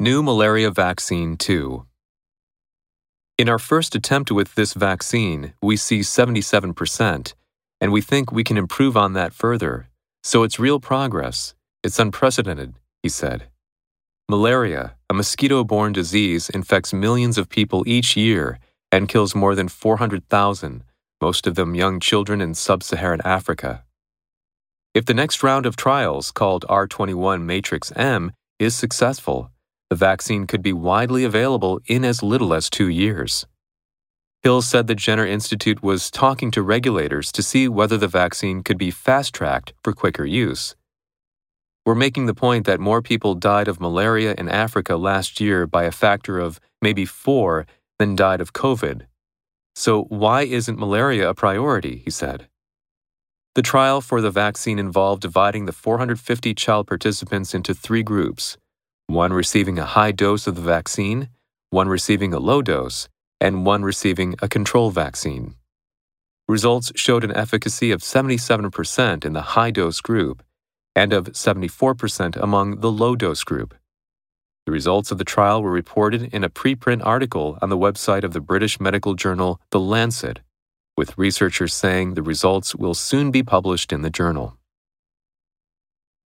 New Malaria Vaccine 2 In our first attempt with this vaccine, we see 77%, and we think we can improve on that further. So it's real progress. It's unprecedented, he said. Malaria, a mosquito borne disease, infects millions of people each year and kills more than 400,000, most of them young children in sub Saharan Africa. If the next round of trials, called R21 Matrix M, is successful, the vaccine could be widely available in as little as two years. Hill said the Jenner Institute was talking to regulators to see whether the vaccine could be fast tracked for quicker use. We're making the point that more people died of malaria in Africa last year by a factor of maybe four than died of COVID. So, why isn't malaria a priority? he said. The trial for the vaccine involved dividing the 450 child participants into three groups one receiving a high dose of the vaccine, one receiving a low dose, and one receiving a control vaccine. Results showed an efficacy of 77% in the high dose group and of 74% among the low dose group. The results of the trial were reported in a preprint article on the website of the British medical journal The Lancet, with researchers saying the results will soon be published in the journal.